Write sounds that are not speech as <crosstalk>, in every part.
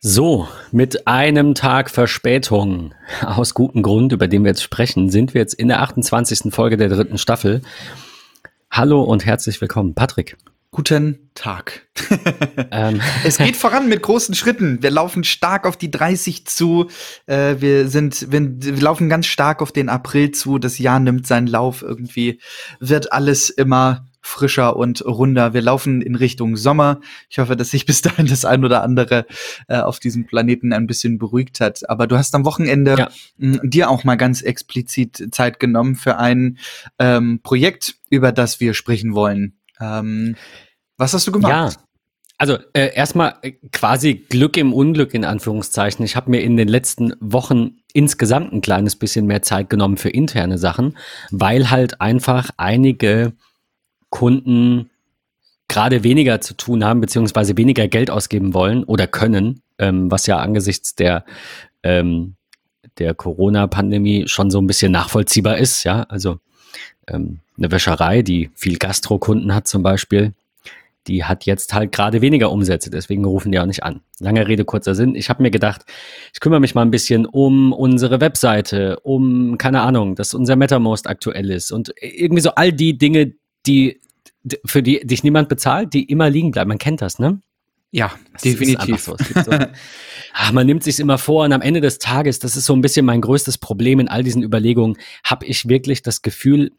So, mit einem Tag Verspätung, aus gutem Grund, über den wir jetzt sprechen, sind wir jetzt in der 28. Folge der dritten Staffel. Hallo und herzlich willkommen, Patrick. Guten Tag. <laughs> ähm. Es geht voran mit großen Schritten. Wir laufen stark auf die 30 zu. Äh, wir sind, wir, wir, laufen ganz stark auf den April zu. Das Jahr nimmt seinen Lauf. Irgendwie wird alles immer frischer und runder. Wir laufen in Richtung Sommer. Ich hoffe, dass sich bis dahin das ein oder andere äh, auf diesem Planeten ein bisschen beruhigt hat. Aber du hast am Wochenende ja. mh, dir auch mal ganz explizit Zeit genommen für ein ähm, Projekt, über das wir sprechen wollen. Ähm, was hast du gemacht? Ja. Also äh, erstmal äh, quasi Glück im Unglück in Anführungszeichen. Ich habe mir in den letzten Wochen insgesamt ein kleines bisschen mehr Zeit genommen für interne Sachen, weil halt einfach einige Kunden gerade weniger zu tun haben, beziehungsweise weniger Geld ausgeben wollen oder können, ähm, was ja angesichts der, ähm, der Corona-Pandemie schon so ein bisschen nachvollziehbar ist, ja. Also ähm, eine Wäscherei, die viel Gastrokunden hat zum Beispiel, die hat jetzt halt gerade weniger Umsätze, deswegen rufen die auch nicht an. Lange Rede, kurzer Sinn. Ich habe mir gedacht, ich kümmere mich mal ein bisschen um unsere Webseite, um, keine Ahnung, dass unser MetaMost aktuell ist und irgendwie so all die Dinge, die für die dich niemand bezahlt, die immer liegen bleiben. Man kennt das, ne? Ja, das definitiv. So. so. Ach, <laughs> man nimmt sich immer vor und am Ende des Tages, das ist so ein bisschen mein größtes Problem in all diesen Überlegungen, habe ich wirklich das Gefühl,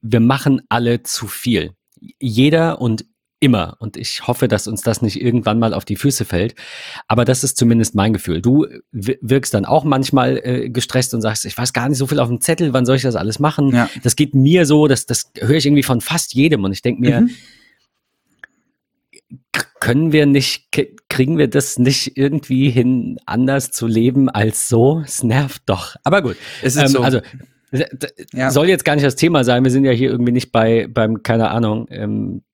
wir machen alle zu viel. Jeder und immer. Und ich hoffe, dass uns das nicht irgendwann mal auf die Füße fällt. Aber das ist zumindest mein Gefühl. Du wirkst dann auch manchmal äh, gestresst und sagst, ich weiß gar nicht so viel auf dem Zettel, wann soll ich das alles machen? Ja. Das geht mir so, das, das höre ich irgendwie von fast jedem. Und ich denke mir, mhm. können wir nicht, kriegen wir das nicht irgendwie hin, anders zu leben als so? Es nervt doch. Aber gut. Es ist ähm, so. Also, ja. soll jetzt gar nicht das Thema sein. Wir sind ja hier irgendwie nicht bei, beim, keine Ahnung, ähm, äh,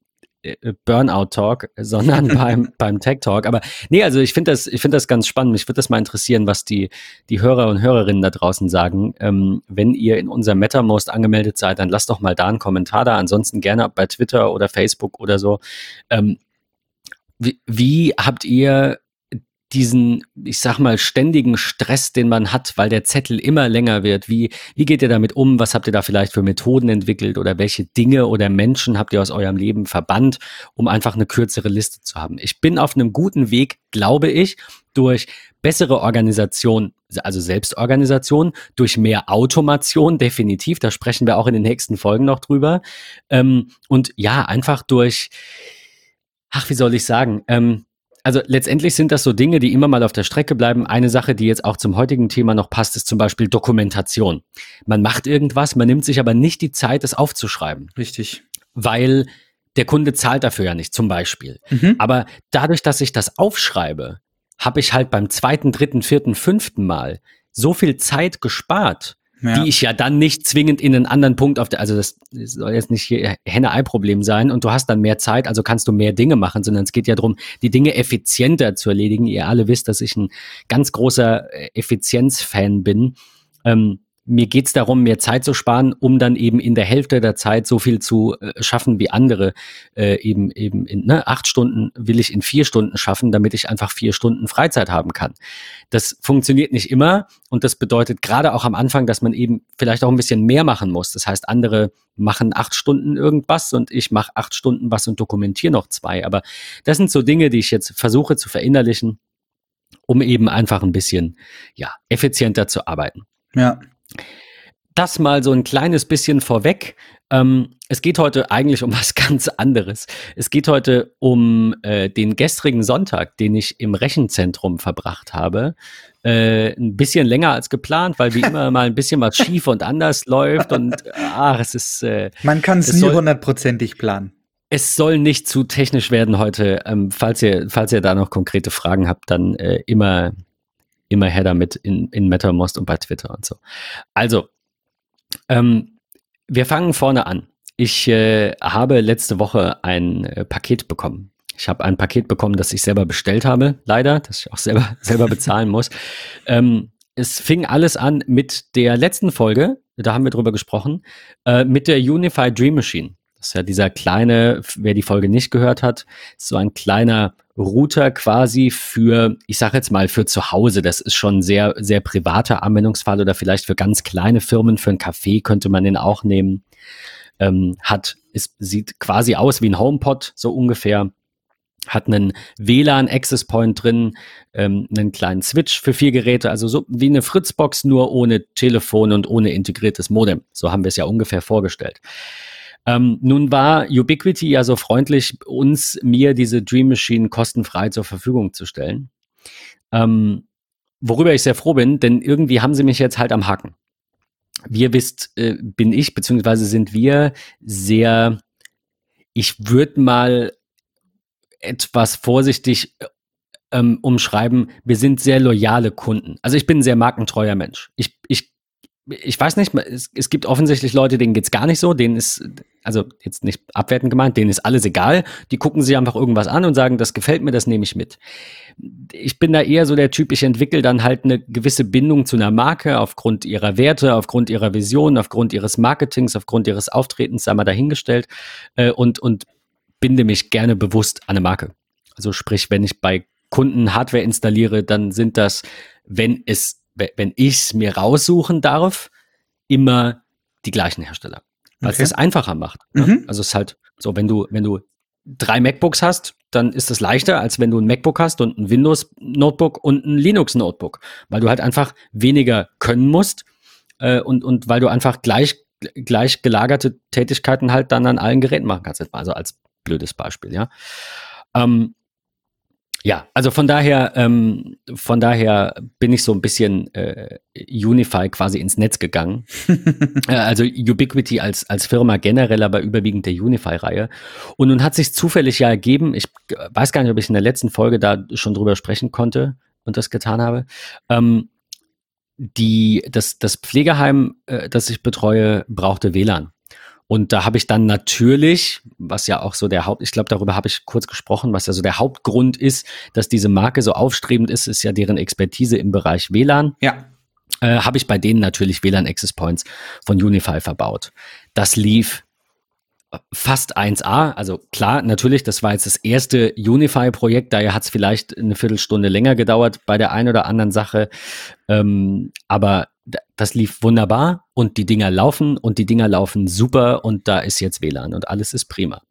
Burnout-Talk, sondern <laughs> beim, beim Tech-Talk. Aber nee, also ich finde das, ich finde das ganz spannend. Mich würde das mal interessieren, was die, die Hörer und Hörerinnen da draußen sagen. Ähm, wenn ihr in unserem MetaMost angemeldet seid, dann lasst doch mal da einen Kommentar da. Ansonsten gerne bei Twitter oder Facebook oder so. Ähm, wie, wie habt ihr diesen, ich sag mal, ständigen Stress, den man hat, weil der Zettel immer länger wird. Wie, wie geht ihr damit um? Was habt ihr da vielleicht für Methoden entwickelt oder welche Dinge oder Menschen habt ihr aus eurem Leben verbannt, um einfach eine kürzere Liste zu haben? Ich bin auf einem guten Weg, glaube ich, durch bessere Organisation, also Selbstorganisation, durch mehr Automation, definitiv. Da sprechen wir auch in den nächsten Folgen noch drüber. Ähm, und ja, einfach durch, ach, wie soll ich sagen, ähm, also letztendlich sind das so Dinge, die immer mal auf der Strecke bleiben. Eine Sache, die jetzt auch zum heutigen Thema noch passt, ist zum Beispiel Dokumentation. Man macht irgendwas, man nimmt sich aber nicht die Zeit, es aufzuschreiben. Richtig. Weil der Kunde zahlt dafür ja nicht, zum Beispiel. Mhm. Aber dadurch, dass ich das aufschreibe, habe ich halt beim zweiten, dritten, vierten, fünften Mal so viel Zeit gespart, ja. die ich ja dann nicht zwingend in einen anderen Punkt auf der, also das soll jetzt nicht Henne-Ei-Problem sein und du hast dann mehr Zeit, also kannst du mehr Dinge machen, sondern es geht ja darum, die Dinge effizienter zu erledigen. Ihr alle wisst, dass ich ein ganz großer äh, Effizienz-Fan bin. Ähm, mir geht es darum, mehr Zeit zu sparen, um dann eben in der Hälfte der Zeit so viel zu äh, schaffen wie andere. Äh, eben eben in ne, acht Stunden will ich in vier Stunden schaffen, damit ich einfach vier Stunden Freizeit haben kann. Das funktioniert nicht immer und das bedeutet gerade auch am Anfang, dass man eben vielleicht auch ein bisschen mehr machen muss. Das heißt, andere machen acht Stunden irgendwas und ich mache acht Stunden was und dokumentiere noch zwei. Aber das sind so Dinge, die ich jetzt versuche zu verinnerlichen, um eben einfach ein bisschen ja effizienter zu arbeiten. Ja. Das mal so ein kleines bisschen vorweg. Ähm, es geht heute eigentlich um <laughs> was ganz anderes. Es geht heute um äh, den gestrigen Sonntag, den ich im Rechenzentrum verbracht habe. Äh, ein bisschen länger als geplant, weil wie <laughs> immer mal ein bisschen was schief und anders läuft und ach, es ist. Äh, Man kann es nie hundertprozentig planen. Es soll nicht zu technisch werden heute. Ähm, falls ihr, falls ihr da noch konkrete Fragen habt, dann äh, immer immer her damit in, in MetaMost und bei Twitter und so. Also, ähm, wir fangen vorne an. Ich äh, habe letzte Woche ein äh, Paket bekommen. Ich habe ein Paket bekommen, das ich selber bestellt habe, leider, das ich auch selber, <laughs> selber bezahlen muss. Ähm, es fing alles an mit der letzten Folge, da haben wir drüber gesprochen, äh, mit der Unified Dream Machine. Das ist ja dieser kleine, wer die Folge nicht gehört hat, so ein kleiner Router quasi für, ich sage jetzt mal, für zu Hause. Das ist schon sehr, sehr privater Anwendungsfall oder vielleicht für ganz kleine Firmen, für ein Café könnte man den auch nehmen. Ähm, hat, es sieht quasi aus wie ein HomePod, so ungefähr. Hat einen WLAN-Access Point drin, ähm, einen kleinen Switch für vier Geräte, also so wie eine Fritzbox, nur ohne Telefon und ohne integriertes Modem. So haben wir es ja ungefähr vorgestellt. Ähm, nun war Ubiquity ja so freundlich, uns, mir diese Dream Machine kostenfrei zur Verfügung zu stellen. Ähm, worüber ich sehr froh bin, denn irgendwie haben sie mich jetzt halt am Haken. Ihr wisst, äh, bin ich, beziehungsweise sind wir sehr, ich würde mal etwas vorsichtig äh, ähm, umschreiben, wir sind sehr loyale Kunden. Also ich bin ein sehr markentreuer Mensch. Ich, ich ich weiß nicht, es, es gibt offensichtlich Leute, denen geht's gar nicht so, denen ist, also jetzt nicht abwertend gemeint, denen ist alles egal. Die gucken sich einfach irgendwas an und sagen, das gefällt mir, das nehme ich mit. Ich bin da eher so der Typ, ich entwickle dann halt eine gewisse Bindung zu einer Marke aufgrund ihrer Werte, aufgrund ihrer Vision, aufgrund ihres Marketings, aufgrund ihres Auftretens, sei mal dahingestellt, äh, und, und binde mich gerne bewusst an eine Marke. Also sprich, wenn ich bei Kunden Hardware installiere, dann sind das, wenn es wenn ich es mir raussuchen darf, immer die gleichen Hersteller. Weil okay. es das einfacher macht. Ne? Mhm. Also es ist halt so, wenn du, wenn du drei MacBooks hast, dann ist es leichter, als wenn du ein MacBook hast und ein Windows-Notebook und ein Linux-Notebook. Weil du halt einfach weniger können musst äh, und, und weil du einfach gleich, gleich gelagerte Tätigkeiten halt dann an allen Geräten machen kannst. Also als blödes Beispiel, ja. Ähm, ja, also von daher, ähm, von daher bin ich so ein bisschen äh, Unify quasi ins Netz gegangen. <laughs> äh, also Ubiquity als, als Firma generell, aber überwiegend der Unify-Reihe. Und nun hat sich zufällig ja ergeben, ich weiß gar nicht, ob ich in der letzten Folge da schon drüber sprechen konnte und das getan habe. Ähm, die, das, das Pflegeheim, äh, das ich betreue, brauchte WLAN. Und da habe ich dann natürlich, was ja auch so der Haupt, ich glaube, darüber habe ich kurz gesprochen, was ja so der Hauptgrund ist, dass diese Marke so aufstrebend ist, ist ja deren Expertise im Bereich WLAN. Ja. Äh, habe ich bei denen natürlich WLAN Access Points von Unify verbaut. Das lief fast 1A. Also klar, natürlich, das war jetzt das erste Unify-Projekt, daher hat es vielleicht eine Viertelstunde länger gedauert bei der einen oder anderen Sache. Ähm, aber das lief wunderbar und die Dinger laufen und die Dinger laufen super und da ist jetzt WLAN und alles ist prima.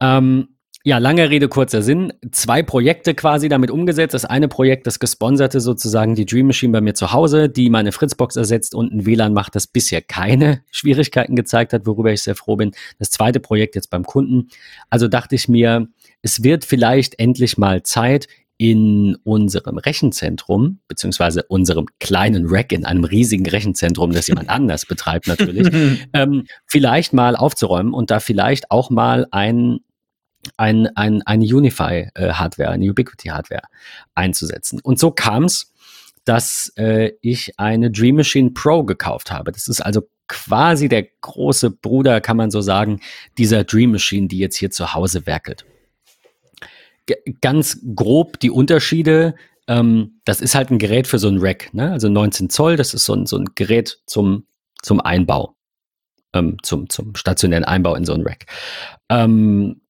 Ähm, ja, lange Rede, kurzer Sinn. Zwei Projekte quasi damit umgesetzt. Das eine Projekt, das gesponserte sozusagen die Dream Machine bei mir zu Hause, die meine Fritzbox ersetzt und ein WLAN macht, das bisher keine <laughs> Schwierigkeiten gezeigt hat, worüber ich sehr froh bin. Das zweite Projekt jetzt beim Kunden. Also dachte ich mir, es wird vielleicht endlich mal Zeit, in unserem Rechenzentrum, beziehungsweise unserem kleinen Rack in einem riesigen Rechenzentrum, das jemand <laughs> anders betreibt natürlich, <laughs> ähm, vielleicht mal aufzuräumen und da vielleicht auch mal ein, ein, ein, eine Unify-Hardware, eine Ubiquity-Hardware einzusetzen. Und so kam es, dass äh, ich eine Dream Machine Pro gekauft habe. Das ist also quasi der große Bruder, kann man so sagen, dieser Dream Machine, die jetzt hier zu Hause werkelt ganz grob die Unterschiede. Ähm, das ist halt ein Gerät für so ein Rack, ne? also 19 Zoll, das ist so ein, so ein Gerät zum, zum Einbau, ähm, zum, zum stationären Einbau in so ein Rack. Ähm,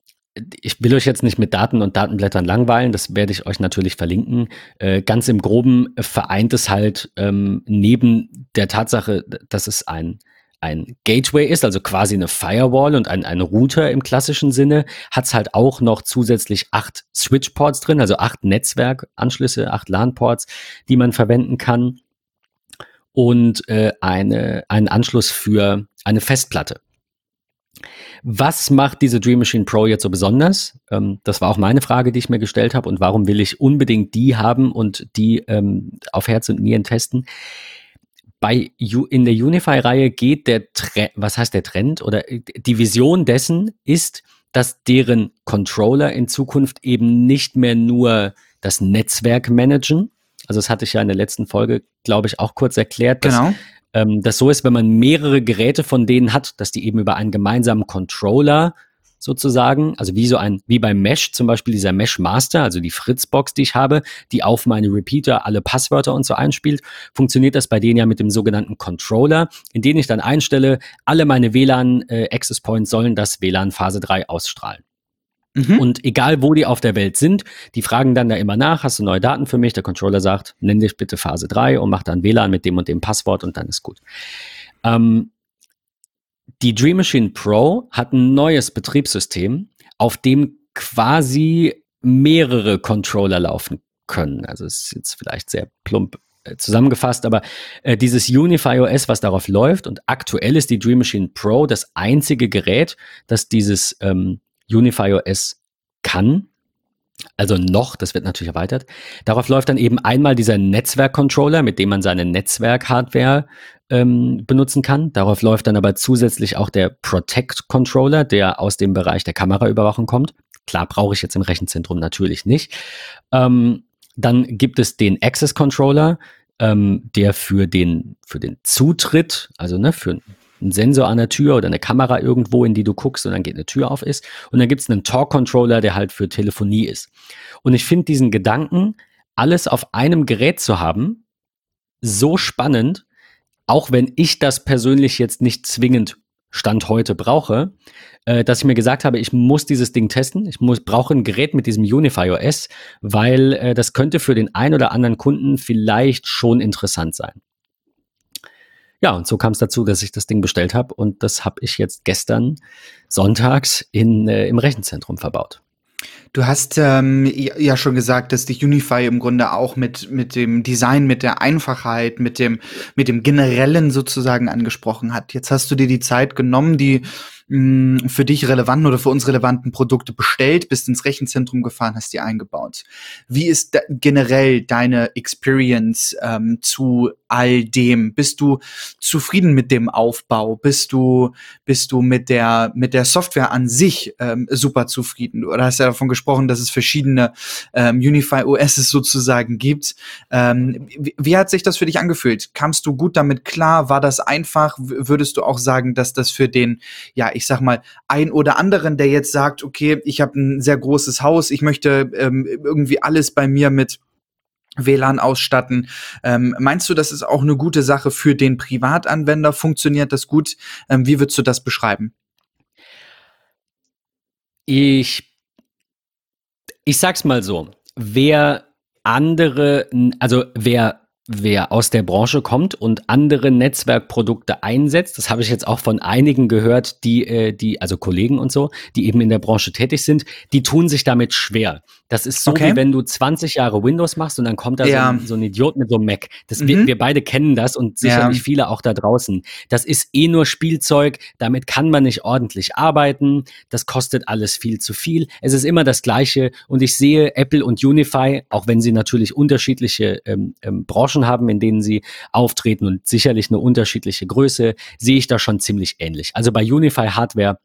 ich will euch jetzt nicht mit Daten und Datenblättern langweilen, das werde ich euch natürlich verlinken. Äh, ganz im Groben vereint es halt ähm, neben der Tatsache, dass es ein ein Gateway ist, also quasi eine Firewall und ein, ein Router im klassischen Sinne, hat es halt auch noch zusätzlich acht Switch-Ports drin, also acht Netzwerkanschlüsse, acht LAN-Ports, die man verwenden kann und äh, eine, einen Anschluss für eine Festplatte. Was macht diese Dream Machine Pro jetzt so besonders? Ähm, das war auch meine Frage, die ich mir gestellt habe. Und warum will ich unbedingt die haben und die ähm, auf Herz und Nieren testen? bei in der Unify-Reihe geht der Trend, was heißt der Trend oder äh, die Vision dessen ist, dass deren Controller in Zukunft eben nicht mehr nur das Netzwerk managen. Also das hatte ich ja in der letzten Folge, glaube ich, auch kurz erklärt, dass genau. Ähm, das so ist, wenn man mehrere Geräte von denen hat, dass die eben über einen gemeinsamen Controller sozusagen, also wie so ein, wie beim Mesh zum Beispiel dieser Mesh Master, also die Fritzbox, die ich habe, die auf meine Repeater alle Passwörter und so einspielt, funktioniert das bei denen ja mit dem sogenannten Controller, in den ich dann einstelle, alle meine WLAN äh, Access Points sollen das WLAN Phase 3 ausstrahlen. Mhm. Und egal, wo die auf der Welt sind, die fragen dann da immer nach, hast du neue Daten für mich? Der Controller sagt, nenn dich bitte Phase 3 und mach dann WLAN mit dem und dem Passwort und dann ist gut. Ähm, die Dream Machine Pro hat ein neues Betriebssystem, auf dem quasi mehrere Controller laufen können. Also es ist jetzt vielleicht sehr plump äh, zusammengefasst, aber äh, dieses Unify OS, was darauf läuft, und aktuell ist die Dream Machine Pro das einzige Gerät, das dieses ähm, Unify OS kann. Also noch, das wird natürlich erweitert. Darauf läuft dann eben einmal dieser Netzwerkcontroller, mit dem man seine Netzwerk-Hardware ähm, benutzen kann. Darauf läuft dann aber zusätzlich auch der Protect-Controller, der aus dem Bereich der Kameraüberwachung kommt. Klar, brauche ich jetzt im Rechenzentrum natürlich nicht. Ähm, dann gibt es den Access Controller, ähm, der für den, für den Zutritt, also ne, für einen Sensor an der Tür oder eine Kamera irgendwo, in die du guckst und dann geht eine Tür auf ist. Und dann gibt es einen Talk-Controller, der halt für Telefonie ist. Und ich finde diesen Gedanken, alles auf einem Gerät zu haben, so spannend, auch wenn ich das persönlich jetzt nicht zwingend Stand heute brauche, äh, dass ich mir gesagt habe, ich muss dieses Ding testen. Ich muss, brauche ein Gerät mit diesem Unify OS, weil äh, das könnte für den einen oder anderen Kunden vielleicht schon interessant sein. Ja, und so kam es dazu, dass ich das Ding bestellt habe und das habe ich jetzt gestern sonntags in, äh, im Rechenzentrum verbaut. Du hast ähm, ja schon gesagt, dass dich Unify im Grunde auch mit, mit dem Design, mit der Einfachheit, mit dem, mit dem Generellen sozusagen angesprochen hat. Jetzt hast du dir die Zeit genommen, die mh, für dich relevanten oder für uns relevanten Produkte bestellt, bist ins Rechenzentrum gefahren, hast die eingebaut. Wie ist da generell deine Experience ähm, zu all dem? Bist du zufrieden mit dem Aufbau? Bist du, bist du mit der, mit der Software an sich ähm, super zufrieden? Oder hast ja davon gesprochen, dass es verschiedene ähm, Unify OSs sozusagen gibt. Ähm, wie, wie hat sich das für dich angefühlt? Kamst du gut damit klar? War das einfach? würdest du auch sagen, dass das für den, ja, ich sag mal, ein oder anderen, der jetzt sagt, okay, ich habe ein sehr großes Haus, ich möchte ähm, irgendwie alles bei mir mit WLAN ausstatten. Ähm, meinst du, das ist auch eine gute Sache für den Privatanwender? Funktioniert das gut? Ähm, wie würdest du das beschreiben? Ich, ich sag's mal so. Wer andere, also wer wer aus der Branche kommt und andere Netzwerkprodukte einsetzt. Das habe ich jetzt auch von einigen gehört, die, äh, die, also Kollegen und so, die eben in der Branche tätig sind, die tun sich damit schwer. Das ist so, okay. wie wenn du 20 Jahre Windows machst und dann kommt da ja. so, ein, so, ein, Idiot mit so einem Mac. Das, mhm. wir, wir, beide kennen das und sicherlich ja. viele auch da draußen. Das ist eh nur Spielzeug, damit kann man nicht ordentlich arbeiten, das kostet alles viel zu viel. Es ist immer das Gleiche und ich sehe Apple und Unify, auch wenn sie natürlich unterschiedliche ähm, ähm, Branchen haben, in denen sie auftreten und sicherlich eine unterschiedliche Größe, sehe ich da schon ziemlich ähnlich. Also bei Unify Hardware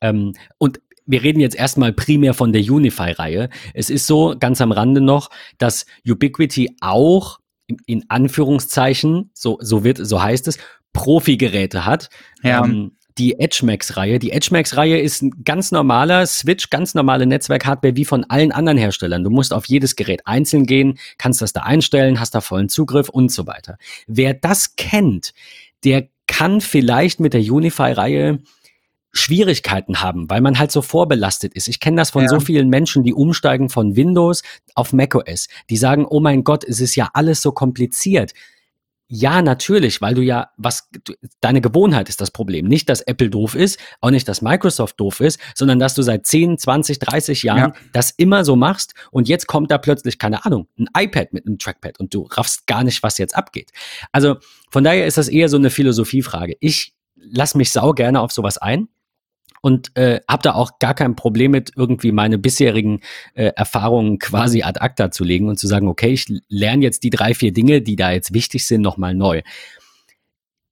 ähm, und wir reden jetzt erstmal primär von der Unify-Reihe. Es ist so, ganz am Rande noch, dass Ubiquity auch in Anführungszeichen, so, so wird, so heißt es, Profi-Geräte hat. Ja. Ähm, die EdgeMax-Reihe. Die EdgeMax-Reihe ist ein ganz normaler Switch, ganz normale Netzwerk-Hardware wie von allen anderen Herstellern. Du musst auf jedes Gerät einzeln gehen, kannst das da einstellen, hast da vollen Zugriff und so weiter. Wer das kennt, der kann vielleicht mit der Unify-Reihe Schwierigkeiten haben, weil man halt so vorbelastet ist. Ich kenne das von ja. so vielen Menschen, die umsteigen von Windows auf macOS. Die sagen, oh mein Gott, es ist ja alles so kompliziert. Ja, natürlich, weil du ja, was, du, deine Gewohnheit ist das Problem. Nicht, dass Apple doof ist, auch nicht, dass Microsoft doof ist, sondern dass du seit 10, 20, 30 Jahren ja. das immer so machst und jetzt kommt da plötzlich, keine Ahnung, ein iPad mit einem Trackpad und du raffst gar nicht, was jetzt abgeht. Also von daher ist das eher so eine Philosophiefrage. Ich lass mich sau gerne auf sowas ein und äh, habe da auch gar kein Problem mit, irgendwie meine bisherigen äh, Erfahrungen quasi ad acta zu legen und zu sagen, okay, ich lerne jetzt die drei, vier Dinge, die da jetzt wichtig sind, nochmal neu.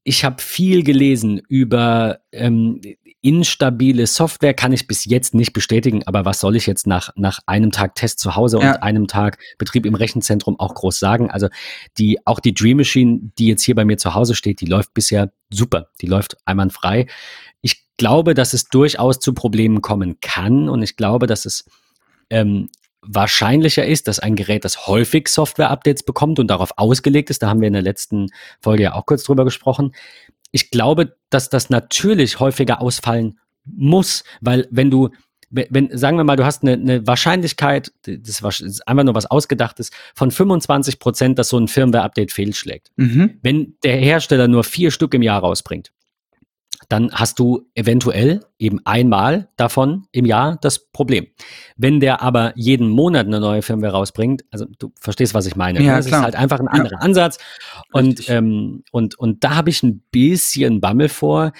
Ich habe viel gelesen über ähm, instabile Software, kann ich bis jetzt nicht bestätigen, aber was soll ich jetzt nach, nach einem Tag Test zu Hause ja. und einem Tag Betrieb im Rechenzentrum auch groß sagen? Also die, auch die Dream Machine, die jetzt hier bei mir zu Hause steht, die läuft bisher super, die läuft einwandfrei glaube, dass es durchaus zu Problemen kommen kann und ich glaube, dass es ähm, wahrscheinlicher ist, dass ein Gerät, das häufig Software-Updates bekommt und darauf ausgelegt ist, da haben wir in der letzten Folge ja auch kurz drüber gesprochen. Ich glaube, dass das natürlich häufiger ausfallen muss, weil wenn du wenn, sagen wir mal, du hast eine, eine Wahrscheinlichkeit, das ist einfach nur was Ausgedachtes, von 25 Prozent, dass so ein Firmware-Update fehlschlägt. Mhm. Wenn der Hersteller nur vier Stück im Jahr rausbringt, dann hast du eventuell eben einmal davon im Jahr das Problem. Wenn der aber jeden Monat eine neue Firmware rausbringt, also du verstehst, was ich meine. Ne? Ja, das klar. ist halt einfach ein anderer ja. Ansatz. Und, ähm, und, und da habe ich ein bisschen Bammel vor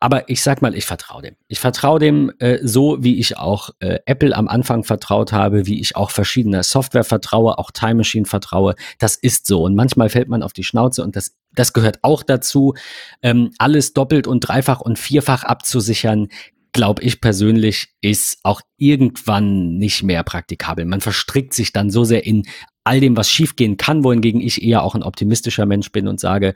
aber ich sag mal, ich vertraue dem. Ich vertraue dem äh, so, wie ich auch äh, Apple am Anfang vertraut habe, wie ich auch verschiedene Software vertraue, auch Time Machine vertraue. Das ist so. Und manchmal fällt man auf die Schnauze und das, das gehört auch dazu, ähm, alles doppelt und dreifach und vierfach abzusichern. Glaube ich persönlich, ist auch irgendwann nicht mehr praktikabel. Man verstrickt sich dann so sehr in all dem, was schiefgehen kann, wohingegen ich eher auch ein optimistischer Mensch bin und sage,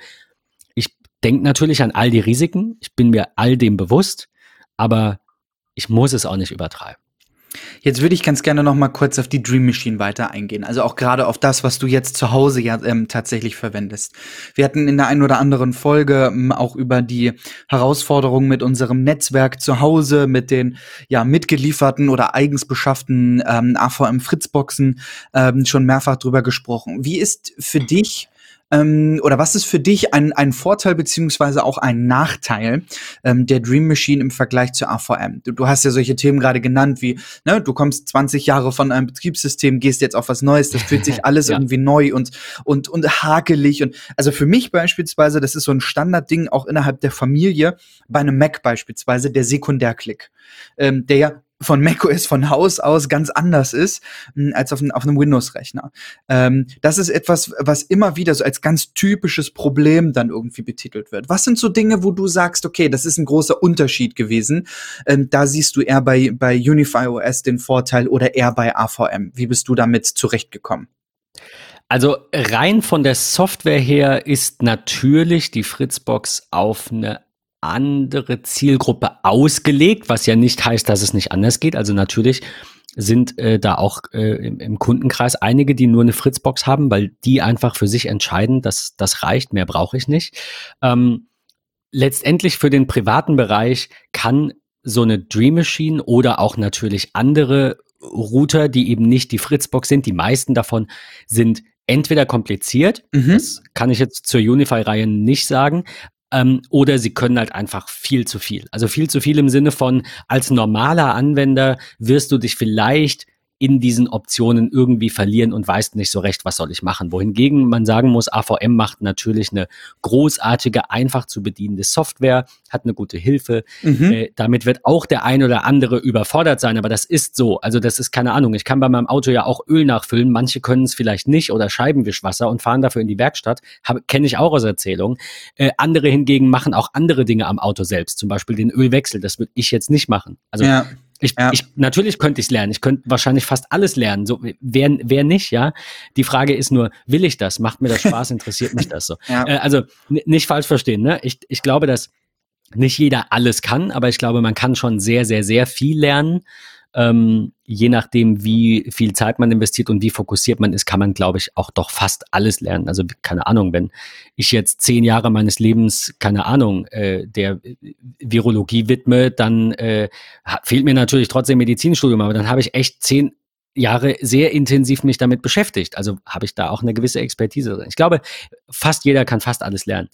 denke natürlich an all die Risiken. Ich bin mir all dem bewusst, aber ich muss es auch nicht übertreiben. Jetzt würde ich ganz gerne noch mal kurz auf die Dream Machine weiter eingehen. Also auch gerade auf das, was du jetzt zu Hause ja ähm, tatsächlich verwendest. Wir hatten in der einen oder anderen Folge ähm, auch über die Herausforderungen mit unserem Netzwerk zu Hause, mit den ja mitgelieferten oder eigens beschafften ähm, AVM Fritzboxen ähm, schon mehrfach drüber gesprochen. Wie ist für dich ähm, oder was ist für dich ein, ein Vorteil beziehungsweise auch ein Nachteil ähm, der Dream Machine im Vergleich zur AVM? Du, du hast ja solche Themen gerade genannt, wie ne, du kommst 20 Jahre von einem Betriebssystem, gehst jetzt auf was Neues, das fühlt sich <laughs> alles ja. irgendwie neu und, und, und hakelig. Und also für mich beispielsweise, das ist so ein Standardding auch innerhalb der Familie, bei einem Mac beispielsweise, der Sekundärklick, ähm, der ja von macOS von Haus aus ganz anders ist hm, als auf, auf einem Windows-Rechner. Ähm, das ist etwas, was immer wieder so als ganz typisches Problem dann irgendwie betitelt wird. Was sind so Dinge, wo du sagst, okay, das ist ein großer Unterschied gewesen? Ähm, da siehst du eher bei, bei Unify OS den Vorteil oder eher bei AVM. Wie bist du damit zurechtgekommen? Also rein von der Software her ist natürlich die Fritzbox auf eine andere Zielgruppe ausgelegt, was ja nicht heißt, dass es nicht anders geht. Also natürlich sind äh, da auch äh, im, im, Kundenkreis einige, die nur eine Fritzbox haben, weil die einfach für sich entscheiden, dass das reicht, mehr brauche ich nicht. Ähm, letztendlich für den privaten Bereich kann so eine Dream Machine oder auch natürlich andere Router, die eben nicht die Fritzbox sind, die meisten davon sind entweder kompliziert, mhm. das kann ich jetzt zur Unify-Reihe nicht sagen, ähm, oder sie können halt einfach viel zu viel. Also viel zu viel im Sinne von, als normaler Anwender wirst du dich vielleicht in diesen Optionen irgendwie verlieren und weißt nicht so recht, was soll ich machen. Wohingegen man sagen muss, AVM macht natürlich eine großartige, einfach zu bedienende Software, hat eine gute Hilfe. Mhm. Äh, damit wird auch der ein oder andere überfordert sein, aber das ist so. Also das ist keine Ahnung. Ich kann bei meinem Auto ja auch Öl nachfüllen. Manche können es vielleicht nicht oder Scheibenwischwasser und fahren dafür in die Werkstatt. Kenne ich auch aus Erzählungen. Äh, andere hingegen machen auch andere Dinge am Auto selbst, zum Beispiel den Ölwechsel. Das würde ich jetzt nicht machen. Also ja. Ich, ja. ich, natürlich könnte ich es lernen. Ich könnte wahrscheinlich fast alles lernen. So, wer, wer nicht, ja. Die Frage ist nur, will ich das? Macht mir das Spaß? Interessiert mich das so? <laughs> Ja. Äh, also nicht falsch verstehen. Ne? Ich, ich glaube, dass nicht jeder alles kann, aber ich glaube, man kann schon sehr, sehr, sehr viel lernen. Ähm, je nachdem, wie viel Zeit man investiert und wie fokussiert man ist, kann man, glaube ich, auch doch fast alles lernen. Also keine Ahnung, wenn ich jetzt zehn Jahre meines Lebens, keine Ahnung, äh, der Virologie widme, dann äh, fehlt mir natürlich trotzdem Medizinstudium, aber dann habe ich echt zehn Jahre sehr intensiv mich damit beschäftigt. Also habe ich da auch eine gewisse Expertise. Ich glaube, fast jeder kann fast alles lernen.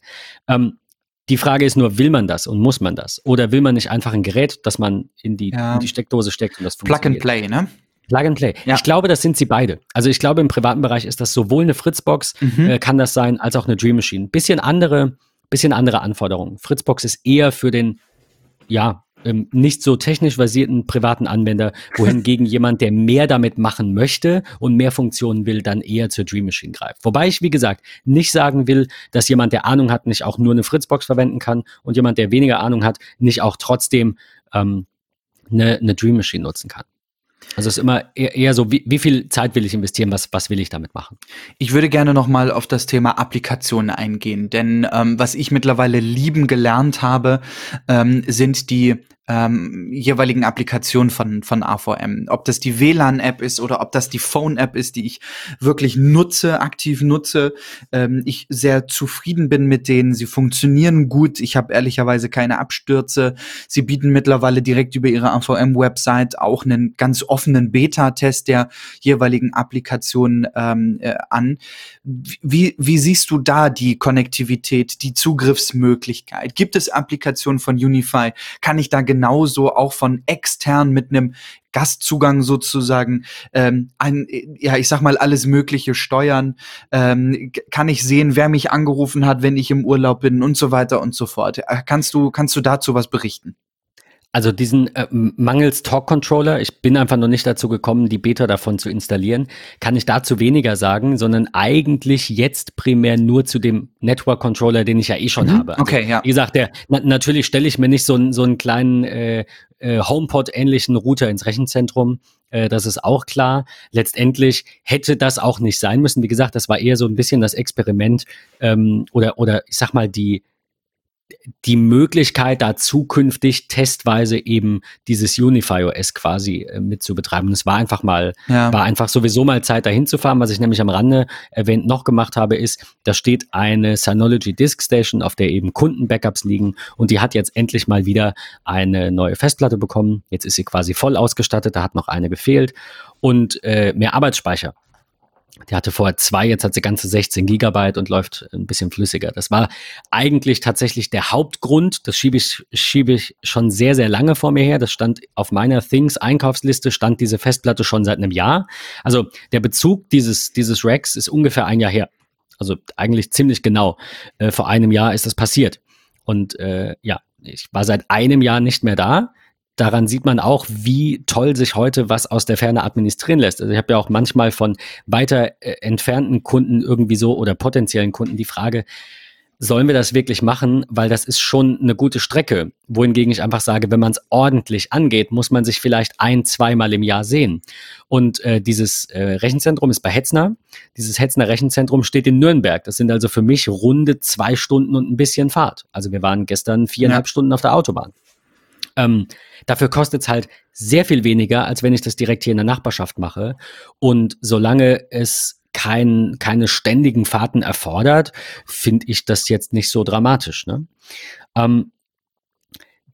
Ähm, die Frage ist nur, will man das und muss man das? Oder will man nicht einfach ein Gerät, das man in die, ja. in die Steckdose steckt und das funktioniert? Plug and Play, ne? Plug and Play. Ja. Ich glaube, das sind sie beide. Also ich glaube, im privaten Bereich ist das sowohl eine Fritzbox, mhm. äh, kann das sein, als auch eine Dream Machine. Bisschen andere, bisschen andere Anforderungen. Fritzbox ist eher für den, ja, ähm, nicht so technisch versierten privaten Anwender, wohingegen <laughs> jemand, der mehr damit machen möchte und mehr Funktionen will, dann eher zur Dream Machine greift. Wobei ich, wie gesagt, nicht sagen will, dass jemand, der Ahnung hat, nicht auch nur eine Fritzbox verwenden kann und jemand, der weniger Ahnung hat, nicht auch trotzdem ähm, eine, eine Dream Machine nutzen kann. Also es ist immer eher, so, wie, wie, viel Zeit will ich investieren, was, was will ich damit machen? Ich würde gerne nochmal auf das Thema Applikationen eingehen, denn ähm, was ich mittlerweile lieben gelernt habe, ähm, sind die ähm, jeweiligen Applikation von, von AVM. Ob das die WLAN-App ist oder ob das die Phone-App ist, die ich wirklich nutze, aktiv nutze. Ähm, ich sehr zufrieden bin mit denen. Sie funktionieren gut. Ich habe ehrlicherweise keine Abstürze. Sie bieten mittlerweile direkt über ihre AVM-Website auch einen ganz offenen Beta-Test der jeweiligen Applikationen ähm, äh, an. Wie, wie siehst du da die Konnektivität, die Zugriffsmöglichkeit? Gibt es Applikationen von Unify? Kann ich da genauso auch von extern mit einem Gastzugang sozusagen, ähm, ein, ja, ich sag mal, alles Mögliche steuern, ähm, kann ich sehen, wer mich angerufen hat, wenn ich im Urlaub bin und so weiter und so fort. Äh, kannst du, kannst du dazu was berichten? Also diesen äh, mangels Talk Controller, ich bin einfach noch nicht dazu gekommen, die Beta davon zu installieren, kann ich dazu weniger sagen, sondern eigentlich jetzt primär nur zu dem Network Controller, den ich ja eh schon mhm. habe. Also, okay, ja. Wie gesagt, der, na, natürlich stelle ich mir nicht so, so einen kleinen äh, äh, HomePod-ähnlichen Router ins Rechenzentrum. Äh, das ist auch klar. Letztendlich hätte das auch nicht sein müssen. Wie gesagt, das war eher so ein bisschen das Experiment ähm, oder, oder ich sag mal die die Möglichkeit, da zukünftig testweise eben dieses Unify OS quasi äh, mit zu betreiben. Und es war einfach mal, ja. war einfach sowieso mal Zeit, dahin zu fahren. Was ich nämlich am Rande erwähnt noch gemacht habe, ist, da steht eine Synology Disk Station, auf der eben Kundenbackups liegen. Und die hat jetzt endlich mal wieder eine neue Festplatte bekommen. Jetzt ist sie quasi voll ausgestattet, da hat noch eine gefehlt. Und äh, mehr Arbeitsspeicher. Die hatte vorher zwei, jetzt hat sie ganze 16 Gigabyte und läuft ein bisschen flüssiger. Das war eigentlich tatsächlich der Hauptgrund. Das schiebe ich, schiebe ich schon sehr, sehr lange vor mir her. Das stand auf meiner Things-Einkaufsliste, stand diese Festplatte schon seit einem Jahr. Also der Bezug dieses, dieses Racks ist ungefähr ein Jahr her. Also eigentlich ziemlich genau. Äh, vor einem Jahr ist das passiert. Und äh, ja, ich war seit einem Jahr nicht mehr da daran sieht man auch, wie toll sich heute was aus der Ferne administrieren lässt. Also ich habe ja auch manchmal von weiter äh, entfernten Kunden irgendwie so oder potenziellen Kunden die Frage, sollen wir das wirklich machen? Weil das ist schon eine gute Strecke. Wohingegen ich einfach sage, wenn man es ordentlich angeht, muss man sich vielleicht ein, zweimal im Jahr sehen. Und äh, dieses äh, Rechenzentrum ist bei Hetzner. Dieses Hetzner Rechenzentrum steht in Nürnberg. Das sind also für mich runde zwei Stunden und ein bisschen Fahrt. Also wir waren gestern viereinhalb ja. Stunden auf der Autobahn. Ähm, dafür kostet es halt sehr viel weniger, als wenn ich das direkt hier in der Nachbarschaft mache. Und solange es kein, keine ständigen Fahrten erfordert, finde ich das jetzt nicht so dramatisch. Ne? Ähm,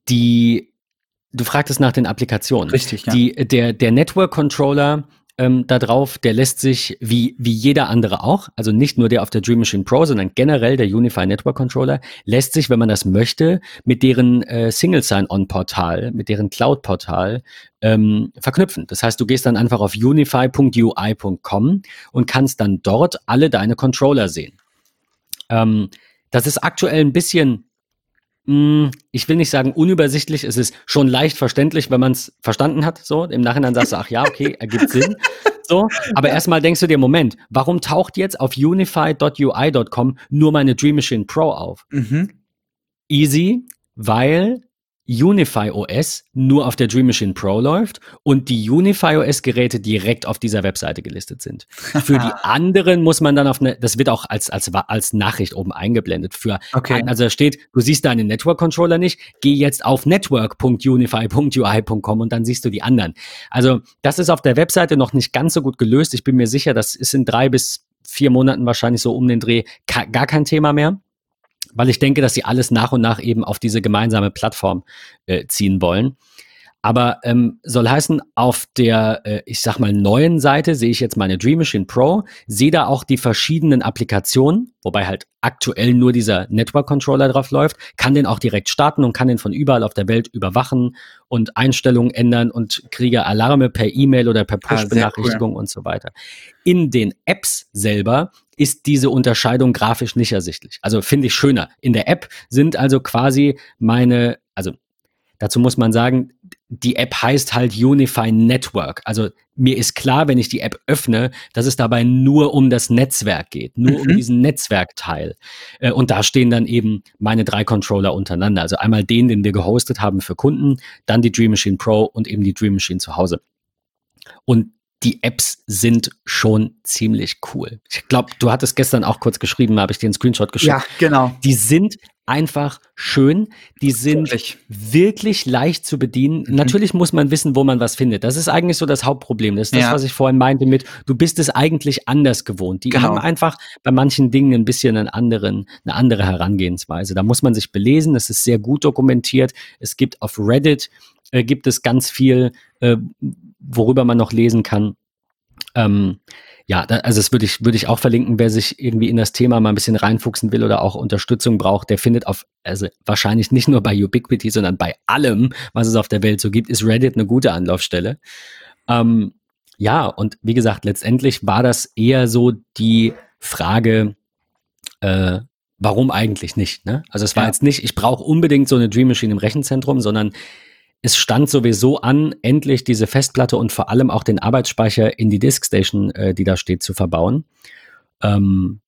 die, du fragtest nach den Applikationen. Richtig, ja. Die, der, der Network Controller ähm, da drauf, der lässt sich wie, wie jeder andere auch, also nicht nur der auf der Dream Machine Pro, sondern generell der Unify Network Controller, lässt sich, wenn man das möchte, mit deren äh, Single Sign-On-Portal, mit deren Cloud-Portal ähm, verknüpfen. Das heißt, du gehst dann einfach auf unify.ui.com und kannst dann dort alle deine Controller sehen. Ähm, das ist aktuell ein bisschen ich will nicht sagen unübersichtlich, es ist schon leicht verständlich, wenn man es verstanden hat. So, im Nachhinein sagst du, ach ja, okay, ergibt <laughs> Sinn. So, aber ja. erstmal denkst du dir, Moment, warum taucht jetzt auf unify.ui.com nur meine Dream Machine Pro auf? Mhm. Easy, weil Unify OS nur auf der Dream Machine Pro läuft und die Unify OS Geräte direkt auf dieser Webseite gelistet sind. <laughs> Für die anderen muss man dann auf eine, das wird auch als, als, als Nachricht oben eingeblendet. Für, okay. also da steht, du siehst deinen Network Controller nicht, geh jetzt auf network.unify.ui.com und dann siehst du die anderen. Also das ist auf der Webseite noch nicht ganz so gut gelöst. Ich bin mir sicher, das ist in drei bis vier Monaten wahrscheinlich so um den Dreh gar kein Thema mehr weil ich denke, dass sie alles nach und nach eben auf diese gemeinsame Plattform äh, ziehen wollen. Aber ähm, soll heißen, auf der, äh, ich sag mal, neuen Seite sehe ich jetzt meine Dream Machine Pro, sehe da auch die verschiedenen Applikationen, wobei halt aktuell nur dieser Network Controller drauf läuft, kann den auch direkt starten und kann den von überall auf der Welt überwachen und Einstellungen ändern und kriege Alarme per E-Mail oder per ah, Push-Benachrichtigung cool. und so weiter. In den Apps selber ist diese Unterscheidung grafisch nicht ersichtlich. Also finde ich schöner. In der App sind also quasi meine, also dazu muss man sagen, die App heißt halt Unify Network. Also mir ist klar, wenn ich die App öffne, dass es dabei nur um das Netzwerk geht, nur mhm. um diesen Netzwerkteil. Äh, und da stehen dann eben meine drei Controller untereinander. Also einmal den, den wir gehostet haben für Kunden, dann die Dream Machine Pro und eben die Dream Machine zu Hause. Und die Apps sind schon ziemlich cool. Ich glaube, du hattest gestern auch kurz geschrieben, habe ich dir einen Screenshot geschickt. Ja, genau. Die sind einfach schön. Die sind wirklich, wirklich leicht zu bedienen. Mhm. Natürlich muss man wissen, wo man was findet. Das ist eigentlich so das Hauptproblem. Das ist das, ja. was ich vorhin meinte mit, du bist es eigentlich anders gewohnt. Die genau. haben einfach bei manchen Dingen ein bisschen einen anderen, eine andere Herangehensweise. Da muss man sich belesen. Es ist sehr gut dokumentiert. Es gibt auf Reddit äh, gibt es ganz viel, äh, worüber man noch lesen kann. Ähm, ja, also das würde ich, würde ich auch verlinken, wer sich irgendwie in das Thema mal ein bisschen reinfuchsen will oder auch Unterstützung braucht, der findet auf, also wahrscheinlich nicht nur bei Ubiquity, sondern bei allem, was es auf der Welt so gibt, ist Reddit eine gute Anlaufstelle. Ähm, ja, und wie gesagt, letztendlich war das eher so die Frage, äh, warum eigentlich nicht? Ne? Also es war ja. jetzt nicht, ich brauche unbedingt so eine Dream Machine im Rechenzentrum, sondern es stand sowieso an, endlich diese Festplatte und vor allem auch den Arbeitsspeicher in die Diskstation, äh, die da steht, zu verbauen. Ähm,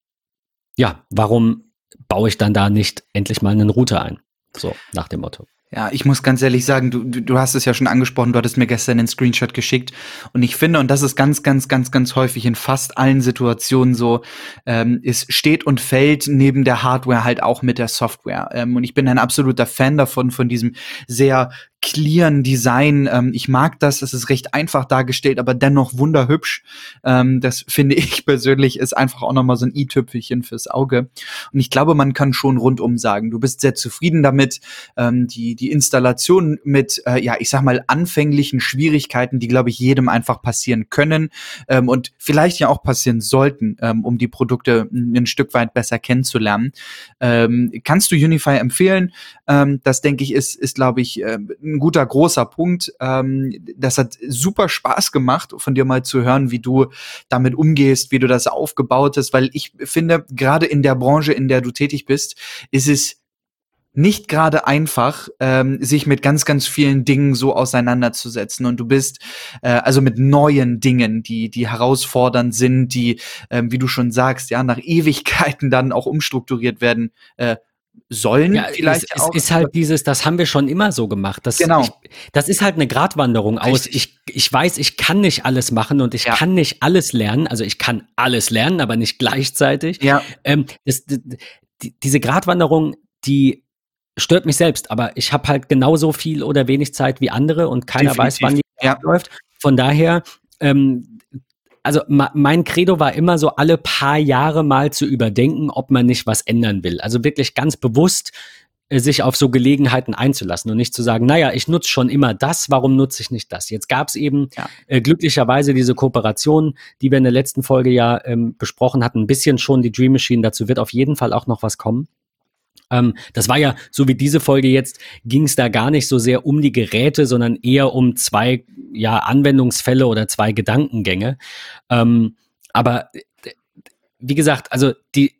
ja, warum baue ich dann da nicht endlich mal einen Router ein? So, nach dem Motto. Ja, ich muss ganz ehrlich sagen, du, du, hast es ja schon angesprochen, du hattest mir gestern den Screenshot geschickt. Und ich finde, und das ist ganz, ganz, ganz, ganz häufig in fast allen Situationen so, ähm, es steht und fällt neben der Hardware halt auch mit der Software. Ähm, und ich bin ein absoluter Fan davon, von diesem sehr clearen Design. Ähm, ich mag das, es ist recht einfach dargestellt, aber dennoch wunderhübsch. Ähm, das finde <laughs> ich persönlich ist einfach auch nochmal so ein i-Tüpfelchen fürs Auge. Und ich glaube, man kann schon rundum sagen, du bist sehr zufrieden damit. Ähm, die, die Installation mit, äh, ja, ich sag mal, anfänglichen Schwierigkeiten, die, glaube ich, jedem einfach passieren können ähm, und vielleicht ja auch passieren sollten, ähm, um die Produkte ein Stück weit besser kennenzulernen. Ähm, kannst du Unify empfehlen? Ähm, das denke ich, ist, ist glaube ich, äh, guter großer Punkt. Ähm, das hat super Spaß gemacht, von dir mal zu hören, wie du damit umgehst, wie du das aufgebaut hast, weil ich finde, gerade in der Branche, in der du tätig bist, ist es nicht gerade einfach, ähm, sich mit ganz, ganz vielen Dingen so auseinanderzusetzen. Und du bist äh, also mit neuen Dingen, die, die herausfordernd sind, die, ähm, wie du schon sagst, ja, nach Ewigkeiten dann auch umstrukturiert werden äh, sollen ja, vielleicht es, auch. Es ist halt dieses, das haben wir schon immer so gemacht. Das, genau. Ich, das ist halt eine Gratwanderung aus. Ich, ich weiß, ich kann nicht alles machen und ich ja. kann nicht alles lernen. Also ich kann alles lernen, aber nicht gleichzeitig. Ja. Ähm, das, die, diese Gratwanderung, die stört mich selbst, aber ich habe halt genauso viel oder wenig Zeit wie andere und keiner Definitiv. weiß, wann die ja. läuft. Von daher ähm, also mein Credo war immer so, alle paar Jahre mal zu überdenken, ob man nicht was ändern will. Also wirklich ganz bewusst äh, sich auf so Gelegenheiten einzulassen und nicht zu sagen, naja, ich nutze schon immer das, warum nutze ich nicht das? Jetzt gab es eben ja. äh, glücklicherweise diese Kooperation, die wir in der letzten Folge ja ähm, besprochen hatten, ein bisschen schon die Dream Machine, dazu wird auf jeden Fall auch noch was kommen. Ähm, das war ja, so wie diese Folge jetzt, ging es da gar nicht so sehr um die Geräte, sondern eher um zwei ja, Anwendungsfälle oder zwei Gedankengänge. Ähm, aber wie gesagt, also die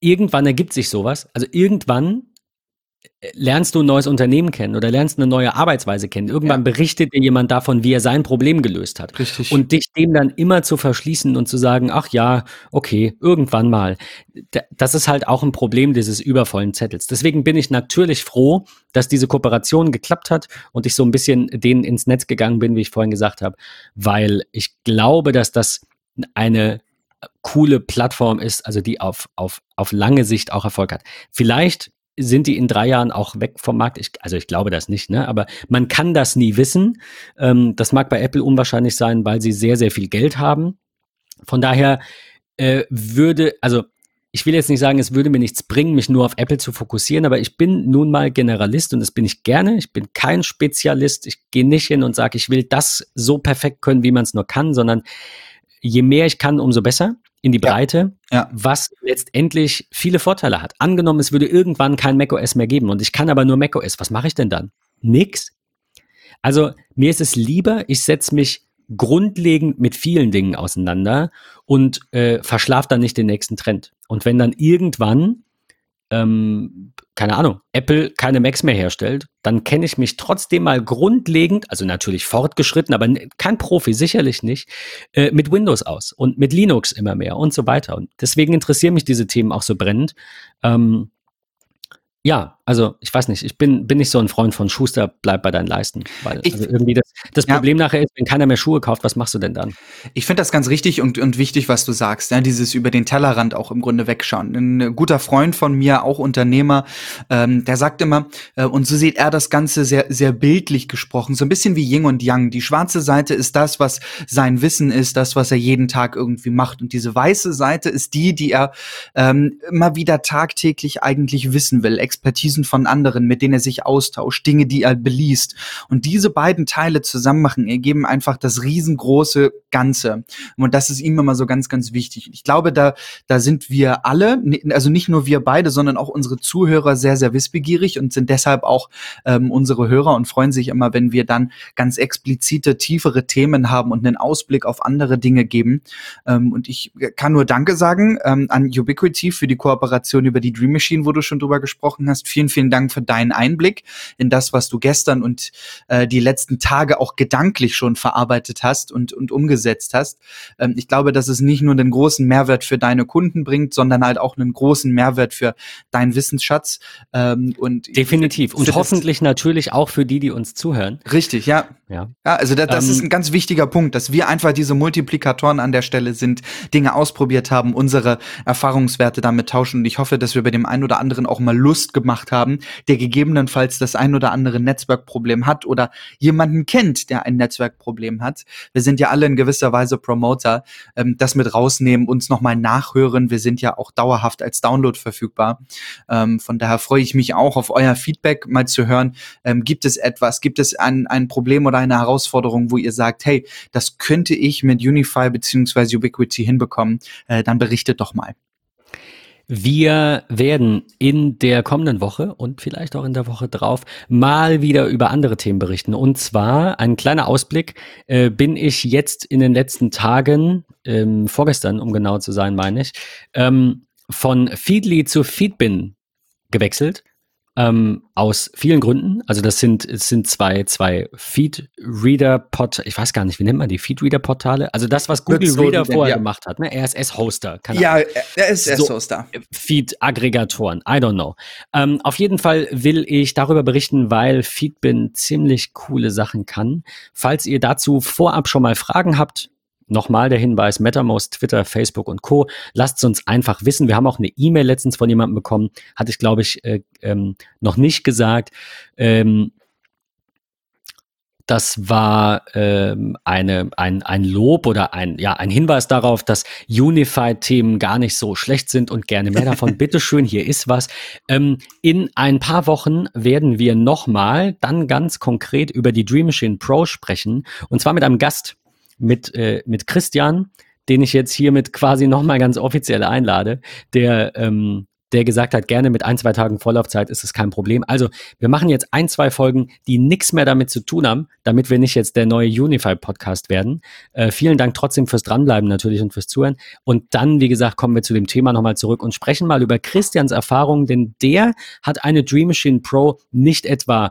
irgendwann ergibt sich sowas. Also irgendwann lernst du ein neues Unternehmen kennen oder lernst eine neue Arbeitsweise kennen. Irgendwann ja. berichtet dir jemand davon, wie er sein Problem gelöst hat. Richtig. Und dich dem dann immer zu verschließen und zu sagen, ach ja, okay, irgendwann mal. Das ist halt auch ein Problem dieses übervollen Zettels. Deswegen bin ich natürlich froh, dass diese Kooperation geklappt hat und ich so ein bisschen denen ins Netz gegangen bin, wie ich vorhin gesagt habe, weil ich glaube, dass das eine coole Plattform ist, also die auf, auf, auf lange Sicht auch Erfolg hat. Vielleicht sind die in drei Jahren auch weg vom Markt? Ich, also ich glaube das nicht, ne? Aber man kann das nie wissen. Ähm, das mag bei Apple unwahrscheinlich sein, weil sie sehr, sehr viel Geld haben. Von daher äh, würde, also ich will jetzt nicht sagen, es würde mir nichts bringen, mich nur auf Apple zu fokussieren, aber ich bin nun mal Generalist und das bin ich gerne. Ich bin kein Spezialist. Ich gehe nicht hin und sage, ich will das so perfekt können, wie man es nur kann, sondern je mehr ich kann, umso besser in die Breite, ja, ja. was letztendlich viele Vorteile hat. Angenommen, es würde irgendwann kein macOS mehr geben und ich kann aber nur macOS, was mache ich denn dann? Nix. Also mir ist es lieber, ich setze mich grundlegend mit vielen Dingen auseinander und äh, verschlafe dann nicht den nächsten Trend. Und wenn dann irgendwann ähm, keine Ahnung, Apple keine Macs mehr herstellt, dann kenne ich mich trotzdem mal grundlegend, also natürlich fortgeschritten, aber kein Profi, sicherlich nicht, äh, mit Windows aus und mit Linux immer mehr und so weiter. Und deswegen interessieren mich diese Themen auch so brennend. Ähm, Ja, also ich weiß nicht, ich bin, bin nicht so ein Freund von Schuster, bleib bei deinen Leisten. Weil ich, also irgendwie das, das ja. Problem nachher ist, wenn keiner mehr Schuhe kauft, was machst du denn dann? Ich finde das ganz richtig und, und wichtig, was du sagst, ja, dieses über den Tellerrand auch im Grunde wegschauen. Ein guter Freund von mir, auch Unternehmer, ähm, der sagt immer, äh, und so sieht er das Ganze sehr, sehr bildlich gesprochen, so ein bisschen wie Yin und Yang. Die schwarze Seite ist das, was sein Wissen ist, das, was er jeden Tag irgendwie macht. Und diese weiße Seite ist die, die er ähm, immer wieder tagtäglich eigentlich wissen will Expertisen von anderen, mit denen er sich austauscht, Dinge, die er beliest. Und diese beiden Teile zusammen machen, ergeben einfach das riesengroße Ganze. Und das ist ihm immer so ganz, ganz wichtig. Ich glaube, da, da sind wir alle, also nicht nur wir beide, sondern auch unsere Zuhörer sehr, sehr wissbegierig und sind deshalb auch ähm, unsere Hörer und freuen sich immer, wenn wir dann ganz explizite, tiefere Themen haben und einen Ausblick auf andere Dinge geben. Ähm, und ich kann nur Danke sagen ähm, an Ubiquity für die Kooperation über die Dream Machine, wo du schon drüber gesprochen gesprochen hast. Vielen, vielen Dank für deinen Einblick in das, was du gestern und äh, die letzten Tage auch gedanklich schon verarbeitet hast und, und umgesetzt hast. Ähm, ich glaube, dass es nicht nur einen großen Mehrwert für deine Kunden bringt, sondern halt auch einen großen Mehrwert für deinen Wissensschatz. Ähm, und Definitiv. Und hoffentlich natürlich auch für die, die uns zuhören. Richtig, ja. Ja, ja also das, das ähm, ist ein ganz wichtiger Punkt, dass wir einfach diese Multiplikatoren an der Stelle sind, Dinge ausprobiert haben, unsere Erfahrungswerte damit tauschen. Und ich hoffe, dass wir bei dem einen oder anderen auch mal Lust gemacht haben, der gegebenenfalls das ein oder andere Netzwerkproblem hat oder jemanden kennt, der ein Netzwerkproblem hat. Wir sind ja alle in gewisser Weise Promoter, ähm, das mit rausnehmen, uns nochmal nachhören. Wir sind ja auch dauerhaft als Download verfügbar. Ähm, von daher freue ich mich auch auf euer Feedback, mal zu hören, ähm, gibt es etwas, gibt es ein, ein Problem oder eine Herausforderung, wo ihr sagt, hey, das könnte ich mit Unify beziehungsweise Ubiquity hinbekommen, äh, dann berichtet doch mal. Wir werden in der kommenden Woche und vielleicht auch in der Woche drauf mal wieder über andere Themen berichten. Und zwar ein kleiner Ausblick, äh, bin ich jetzt in den letzten Tagen, ähm, vorgestern, um genau zu sein, meine ich, ähm, von Feedly zu Feedbin gewechselt. Ähm, aus vielen Gründen. Also das sind, es sind zwei, zwei Feed-Reader-Portale, ich weiß gar nicht, wie nennt man die Feed-Reader-Portale? Also das, was Google Reader vorher ja. gemacht hat, ne? RSS-Hoster. Ja, RSS-Hoster. So, Feed-Aggregatoren, I don't know. Ähm, auf jeden Fall will ich darüber berichten, weil Feedbin ziemlich coole Sachen kann. Falls ihr dazu vorab schon mal Fragen habt, Nochmal der Hinweis, MetaMost, Twitter, Facebook und Co. Lasst es uns einfach wissen. Wir haben auch eine E-Mail letztens von jemandem bekommen, hatte ich, glaube ich, äh, ähm, noch nicht gesagt. Ähm, das war ähm, eine, ein, ein Lob oder ein, ja, ein Hinweis darauf, dass Unified-Themen gar nicht so schlecht sind und gerne mehr davon. <laughs> Bitteschön, hier ist was. Ähm, in ein paar Wochen werden wir nochmal dann ganz konkret über die Dream Machine Pro sprechen und zwar mit einem Gast mit, äh, mit Christian, den ich jetzt hiermit quasi nochmal ganz offiziell einlade, der, ähm, der gesagt hat, gerne mit ein, zwei Tagen Vorlaufzeit ist es kein Problem. Also wir machen jetzt ein, zwei Folgen, die nichts mehr damit zu tun haben, damit wir nicht jetzt der neue Unify-Podcast werden. Äh, vielen Dank trotzdem fürs Dranbleiben natürlich und fürs Zuhören. Und dann, wie gesagt, kommen wir zu dem Thema nochmal zurück und sprechen mal über Christians Erfahrungen, denn der hat eine Dream Machine Pro nicht etwa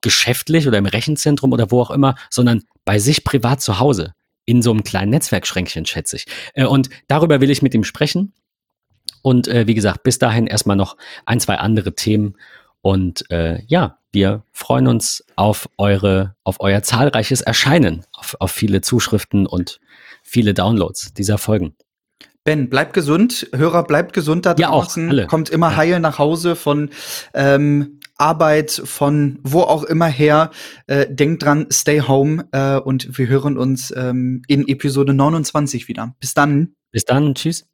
geschäftlich oder im Rechenzentrum oder wo auch immer, sondern bei sich privat zu Hause. In so einem kleinen Netzwerkschränkchen, schätze ich. Äh, und darüber will ich mit ihm sprechen. Und äh, wie gesagt, bis dahin erstmal noch ein, zwei andere Themen. Und äh, ja, wir freuen uns auf eure, auf euer zahlreiches Erscheinen, auf, auf viele Zuschriften und viele Downloads dieser Folgen. Ben, bleib gesund. Hörer, bleibt gesund da draußen. Ja, auch, alle. Kommt immer ja. heil nach Hause von ähm, Arbeit, von wo auch immer her. Äh, denkt dran, stay home äh, und wir hören uns ähm, in Episode 29 wieder. Bis dann. Bis dann. Tschüss.